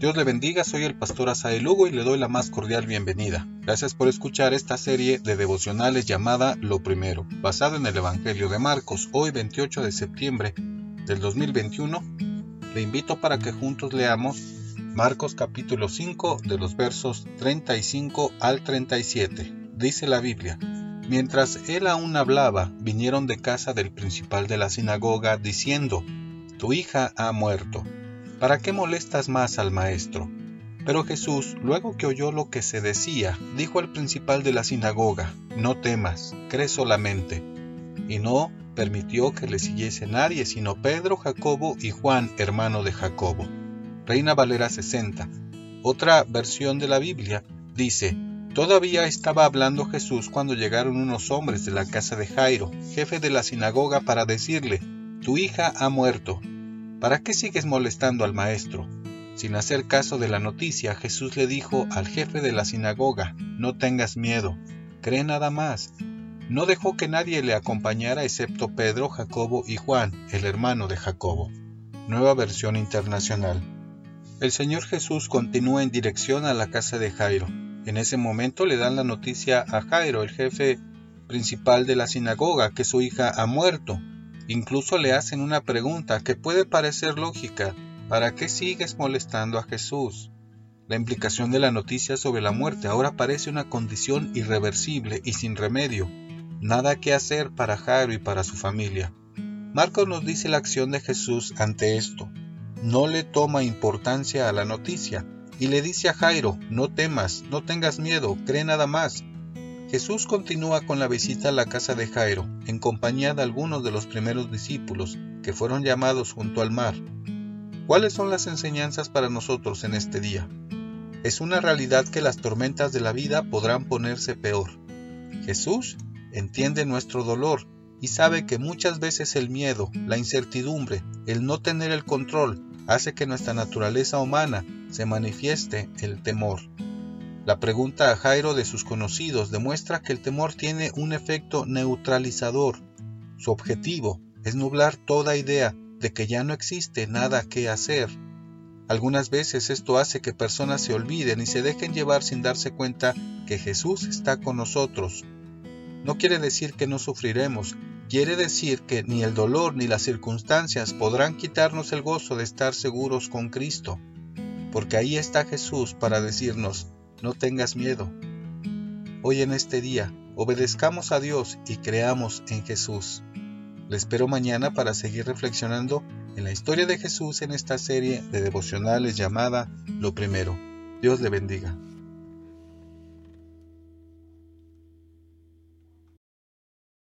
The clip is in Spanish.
Dios le bendiga, soy el pastor Asael Lugo y le doy la más cordial bienvenida. Gracias por escuchar esta serie de devocionales llamada Lo Primero, basado en el Evangelio de Marcos, hoy 28 de septiembre del 2021. Le invito para que juntos leamos Marcos capítulo 5 de los versos 35 al 37. Dice la Biblia, Mientras él aún hablaba, vinieron de casa del principal de la sinagoga diciendo, Tu hija ha muerto ¿Para qué molestas más al maestro? Pero Jesús, luego que oyó lo que se decía, dijo al principal de la sinagoga, No temas, cree solamente. Y no permitió que le siguiese nadie, sino Pedro, Jacobo y Juan, hermano de Jacobo. Reina Valera 60. Otra versión de la Biblia dice, Todavía estaba hablando Jesús cuando llegaron unos hombres de la casa de Jairo, jefe de la sinagoga, para decirle, Tu hija ha muerto ¿Para qué sigues molestando al maestro? Sin hacer caso de la noticia, Jesús le dijo al jefe de la sinagoga, no tengas miedo, cree nada más. No dejó que nadie le acompañara excepto Pedro, Jacobo y Juan, el hermano de Jacobo. Nueva versión internacional. El Señor Jesús continúa en dirección a la casa de Jairo. En ese momento le dan la noticia a Jairo, el jefe principal de la sinagoga, que su hija ha muerto Incluso le hacen una pregunta que puede parecer lógica. ¿Para qué sigues molestando a Jesús? La implicación de la noticia sobre la muerte ahora parece una condición irreversible y sin remedio. Nada que hacer para Jairo y para su familia. Marcos nos dice la acción de Jesús ante esto. No le toma importancia a la noticia y le dice a Jairo, no temas, no tengas miedo, cree nada más. Jesús continúa con la visita a la casa de Jairo, en compañía de algunos de los primeros discípulos que fueron llamados junto al mar. ¿Cuáles son las enseñanzas para nosotros en este día? Es una realidad que las tormentas de la vida podrán ponerse peor. Jesús entiende nuestro dolor y sabe que muchas veces el miedo, la incertidumbre, el no tener el control hace que nuestra naturaleza humana se manifieste el temor. La pregunta a Jairo de sus conocidos demuestra que el temor tiene un efecto neutralizador. Su objetivo es nublar toda idea de que ya no existe nada que hacer. Algunas veces esto hace que personas se olviden y se dejen llevar sin darse cuenta que Jesús está con nosotros. No quiere decir que no sufriremos, quiere decir que ni el dolor ni las circunstancias podrán quitarnos el gozo de estar seguros con Cristo, porque ahí está Jesús para decirnos, no tengas miedo. Hoy en este día, obedezcamos a Dios y creamos en Jesús. Le espero mañana para seguir reflexionando en la historia de Jesús en esta serie de devocionales llamada Lo Primero. Dios le bendiga.